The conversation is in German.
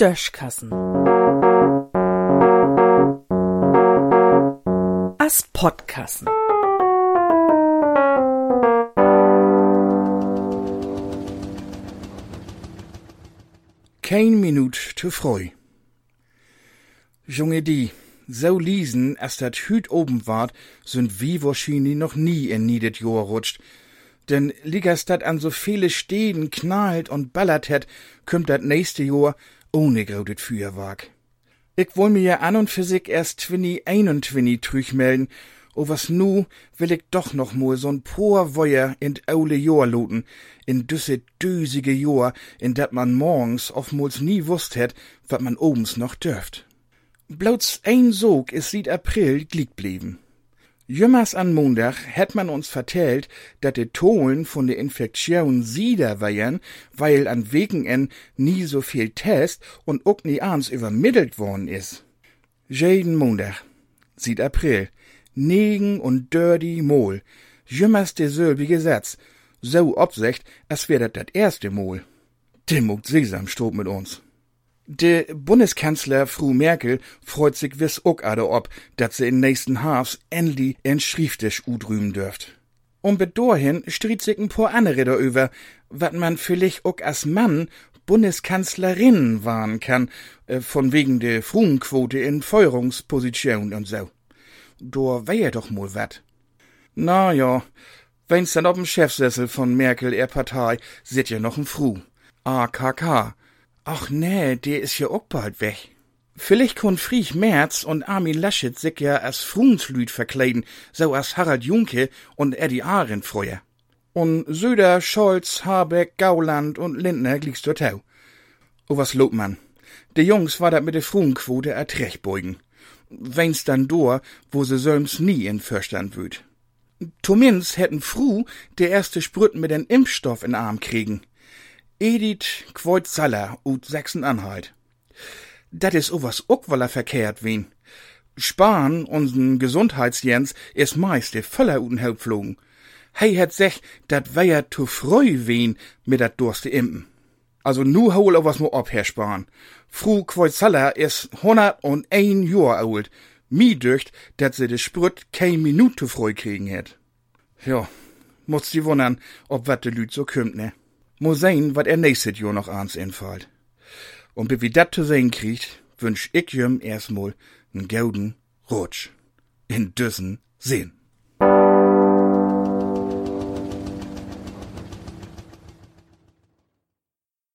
Döschkassen. As Podkassen. Kein Minut zu freu. Junge die, so liesen, as dat Hüt oben wart, sind wie wahrscheinlich noch nie in niedet Jahr rutscht. Denn liegers dat an so viele Städen knallt und ballert het, kümmt dat nächste Jahr ohne graudet Feuerwerk. Ich woll mir ja an und für sich erst 2021 trüch melden, o was nu will ich doch noch mal so'n paar Wojer in d aule Jahr loten, in düsse düsige Jahr, in dat man morgens oftmals nie wusst het, wat man obens noch dürft. Bloß ein Sog is sieht April glick blieben. Jümmers an Montag hätt man uns vertellt, dat de Tolen von de Infektion sieder weiern, weil an Wegen nie so viel Test und ook nie ans übermittelt worden is. Jeden Montag, sieht April, Negen und dirty Mol, jümmers de selbe Satz, so obsecht, as wär dat dat erste Mol. Dem muckt Sesamstrob mit uns. De Bundeskanzler Fru Merkel freut sich wiss ook ade ob, dat se in nächsten Hafs endlich en Schrifttisch udrüben dürft. Bis dahin stritt sich ein paar andere da über, wat man vielleicht ook as Mann Bundeskanzlerin waren kann, äh, von wegen de Frauenquote in Feuerungsposition und so. Da wär doch mal wat. Na ja, wenn's dann ob'm Chefsessel von Merkel er Partei sit ja noch ein Fru. AKK. Ach nee, der is ja auch bald weg. Vielleicht kun Friech Merz und Armin Laschet sich ja als Frunslüd verkleiden, so als Harald Junke und Eddie Arendt früher. Und Söder, Scholz, Habeck, Gauland und Lindner gliegst dort auch. O was lobt man? De Jungs war dat mit de Frunquote erträchbeugen. Wenn's dann dor, wo se söms nie in Förstand wüt. Zumindest hätten Fru der erste Sprüt mit den Impfstoff in Arm kriegen. Edith Quoit-Saller ut Sachsen-Anhalt. Dat is owas ukwaller verkehrt wen. Spahn, uns'n Gesundheitsjens, is meiste voller uten Help flogen. Hei het sech, dat wär zu freu wen mit dat durste Impen. Also nu hol o was mo ob, Herr Spahn. Fru Quoit-Saller is 101 Jahr alt. Mi dücht, dat se de Sprüt kein Minut zu freu kriegen het. Ja, muss die wundern, ob wat de Lüd so kümmt, ne? Mo sehen, wat er nächstes Jahr noch ans infallt. Und bis wir dat zu sehen kriegt, wünsch ich jüm erstmal n gauden Rutsch. In düssen Sinn.